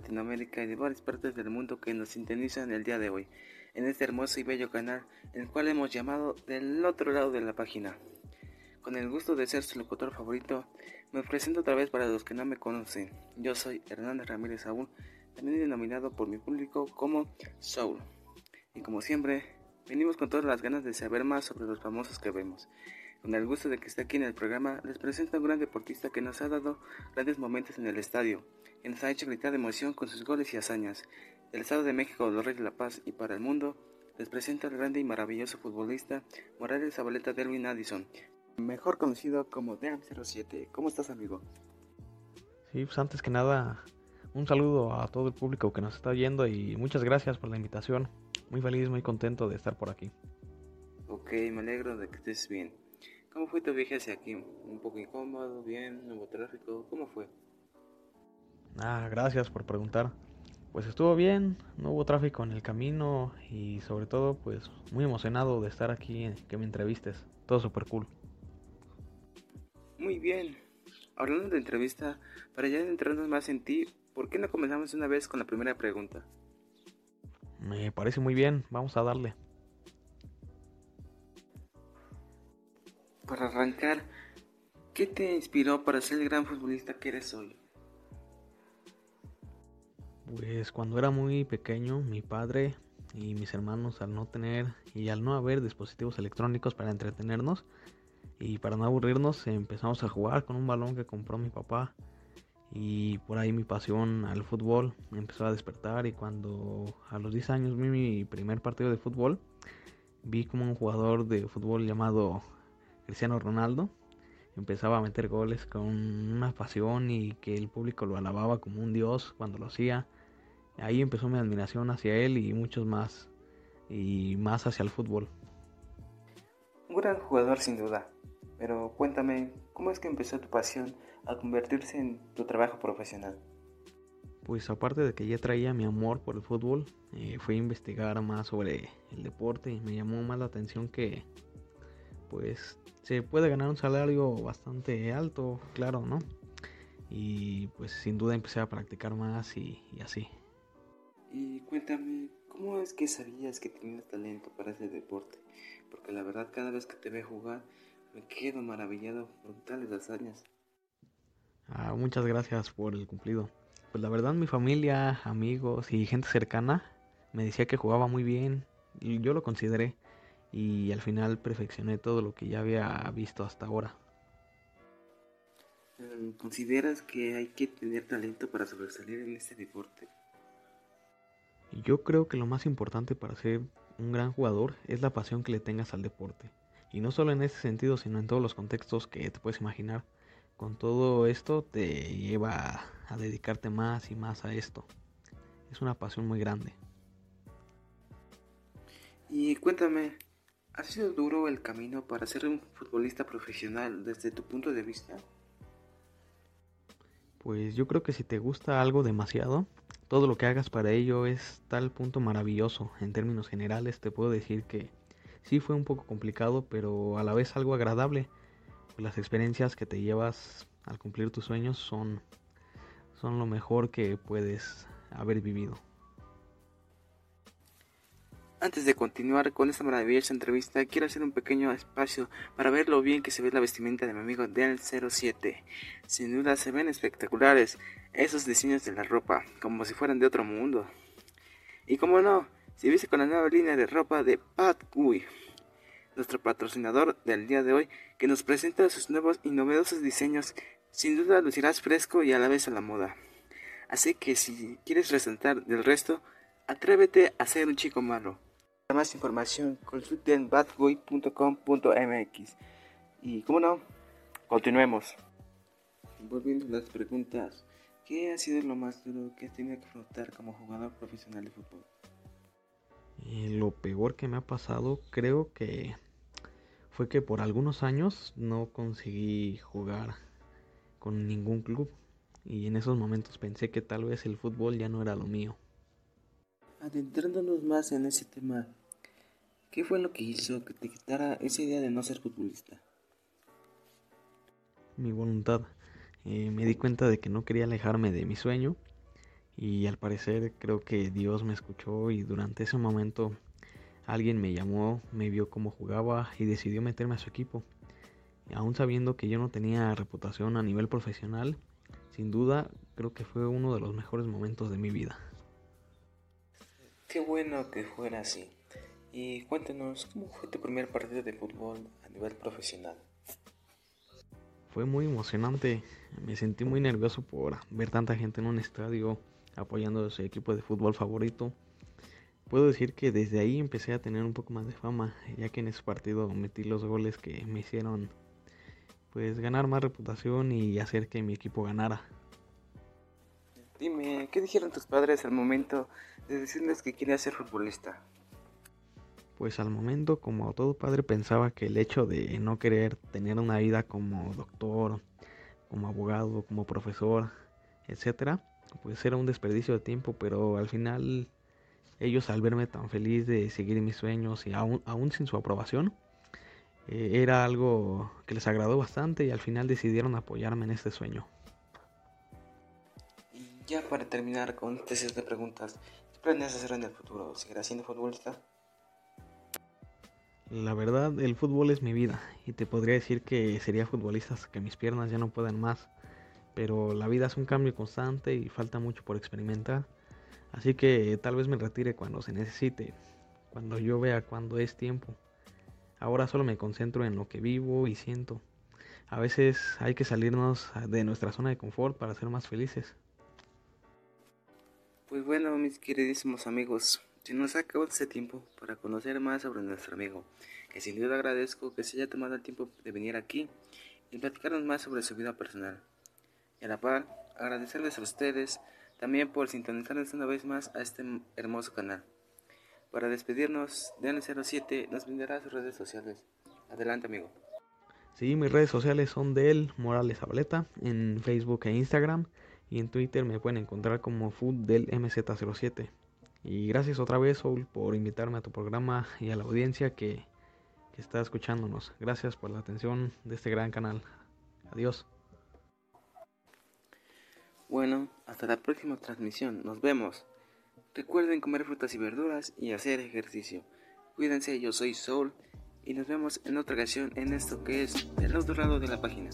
Latinoamérica y de varias partes del mundo que nos sintonizan el día de hoy, en este hermoso y bello canal, el cual hemos llamado Del otro lado de la página. Con el gusto de ser su locutor favorito, me presento otra vez para los que no me conocen. Yo soy Hernández Ramírez Saúl, también denominado por mi público como Soul. Y como siempre, venimos con todas las ganas de saber más sobre los famosos que vemos. Con el gusto de que esté aquí en el programa, les presento a un gran deportista que nos ha dado grandes momentos en el estadio, y nos ha hecho gritar de emoción con sus goles y hazañas. Del Estado de México, los Reyes de la Paz y para el mundo, les presento al grande y maravilloso futbolista Morales Zabaleta Delvin Addison, mejor conocido como DM07. ¿Cómo estás, amigo? Sí, pues antes que nada, un saludo a todo el público que nos está oyendo y muchas gracias por la invitación. Muy feliz, muy contento de estar por aquí. Ok, me alegro de que estés bien. ¿Cómo fue tu viaje hacia aquí? ¿Un poco incómodo? ¿Bien? ¿Nuevo tráfico? ¿Cómo fue? Ah, gracias por preguntar. Pues estuvo bien, no hubo tráfico en el camino y sobre todo pues muy emocionado de estar aquí, que me entrevistes. Todo súper cool. Muy bien. Hablando de entrevista, para ya entrarnos más en ti, ¿por qué no comenzamos una vez con la primera pregunta? Me parece muy bien, vamos a darle. Para arrancar, ¿qué te inspiró para ser el gran futbolista que eres hoy? Pues cuando era muy pequeño, mi padre y mis hermanos al no tener y al no haber dispositivos electrónicos para entretenernos y para no aburrirnos empezamos a jugar con un balón que compró mi papá y por ahí mi pasión al fútbol empezó a despertar y cuando a los 10 años vi mi primer partido de fútbol vi como un jugador de fútbol llamado Cristiano Ronaldo empezaba a meter goles con una pasión y que el público lo alababa como un dios cuando lo hacía. Ahí empezó mi admiración hacia él y muchos más, y más hacia el fútbol. Un gran jugador sin duda, pero cuéntame, ¿cómo es que empezó tu pasión a convertirse en tu trabajo profesional? Pues aparte de que ya traía mi amor por el fútbol, eh, fui a investigar más sobre el deporte y me llamó más la atención que pues se puede ganar un salario bastante alto, claro, ¿no? Y pues sin duda empecé a practicar más y, así. Y cuéntame, ¿cómo es que sabías que tenías talento para ese deporte? Porque la verdad cada vez que te veo jugar me quedo maravillado por tales hazañas. Ah, muchas gracias por el cumplido. Pues la verdad mi familia, amigos y gente cercana me decía que jugaba muy bien y yo lo consideré y al final perfeccioné todo lo que ya había visto hasta ahora. Mm, ¿Consideras que hay que tener talento para sobresalir en este deporte? Yo creo que lo más importante para ser un gran jugador es la pasión que le tengas al deporte. Y no solo en ese sentido, sino en todos los contextos que te puedes imaginar. Con todo esto te lleva a dedicarte más y más a esto. Es una pasión muy grande. Y cuéntame, ¿Ha sido duro el camino para ser un futbolista profesional desde tu punto de vista? Pues yo creo que si te gusta algo demasiado, todo lo que hagas para ello es tal punto maravilloso. En términos generales te puedo decir que sí fue un poco complicado, pero a la vez algo agradable. Las experiencias que te llevas al cumplir tus sueños son, son lo mejor que puedes haber vivido. Antes de continuar con esta maravillosa entrevista, quiero hacer un pequeño espacio para ver lo bien que se ve la vestimenta de mi amigo Del 07. Sin duda se ven espectaculares esos diseños de la ropa, como si fueran de otro mundo. Y como no, si viste con la nueva línea de ropa de Pat Gui, nuestro patrocinador del día de hoy, que nos presenta sus nuevos y novedosos diseños, sin duda lucirás fresco y a la vez a la moda. Así que si quieres resaltar del resto, atrévete a ser un chico malo. Para más información, consulten badboy.com.mx. Y como no, continuemos. Volviendo a las preguntas, ¿qué ha sido lo más duro que has tenido que afrontar como jugador profesional de fútbol? Y lo peor que me ha pasado, creo que fue que por algunos años no conseguí jugar con ningún club. Y en esos momentos pensé que tal vez el fútbol ya no era lo mío. Adentrándonos más en ese tema, ¿Qué fue lo que hizo que te quitara esa idea de no ser futbolista? Mi voluntad. Eh, me di cuenta de que no quería alejarme de mi sueño Y al parecer creo que Dios me escuchó y durante ese momento alguien me llamó, me vio cómo jugaba y decidió meterme a su equipo. Aún sabiendo que yo no tenía reputación a nivel profesional, sin duda creo que fue uno de los mejores momentos de mi vida. Qué bueno que fuera así. Y cuéntanos, ¿cómo fue tu primer partido de fútbol a nivel profesional? Fue muy emocionante, me sentí muy nervioso por ver tanta gente en un estadio apoyando a su equipo de fútbol favorito. Puedo decir que desde ahí empecé a tener un poco más de fama, ya que en ese partido metí los goles que me hicieron pues ganar más reputación y hacer que mi equipo ganara. Dime, ¿qué dijeron tus padres al momento de decirles que querías ser futbolista? Pues al momento, como todo padre, pensaba que el hecho de no querer tener una vida como doctor, como abogado, como profesor, etcétera, pues era un desperdicio de tiempo, pero al final ellos al verme tan feliz de seguir mis sueños y aún, sin su aprobación, eh, era algo que les agradó bastante y al final decidieron apoyarme en este sueño. Y ya para terminar con este de preguntas, ¿qué planeas hacer en el futuro? ¿Seguirás siendo futbolista? La verdad, el fútbol es mi vida y te podría decir que sería futbolista hasta que mis piernas ya no puedan más. Pero la vida es un cambio constante y falta mucho por experimentar. Así que tal vez me retire cuando se necesite, cuando yo vea cuándo es tiempo. Ahora solo me concentro en lo que vivo y siento. A veces hay que salirnos de nuestra zona de confort para ser más felices. Pues bueno, mis queridísimos amigos, se nos acabado este tiempo para conocer más sobre nuestro amigo, que sin duda agradezco que se haya tomado el tiempo de venir aquí y platicarnos más sobre su vida personal. Y a la par, agradecerles a ustedes también por sintonizarnos una vez más a este hermoso canal. Para despedirnos, DN07 nos brindará sus redes sociales. Adelante, amigo. Sí, mis redes sociales son del Morales Abaleta en Facebook e Instagram y en Twitter me pueden encontrar como Food del MZ07. Y gracias otra vez, Soul, por invitarme a tu programa y a la audiencia que, está escuchándonos. Gracias por la atención de este gran canal. Adiós. Bueno, hasta la próxima transmisión. Nos vemos. Recuerden comer frutas y verduras y hacer ejercicio. Cuídense, yo soy Soul y nos vemos en otra ocasión en esto que es el otro lado de la página.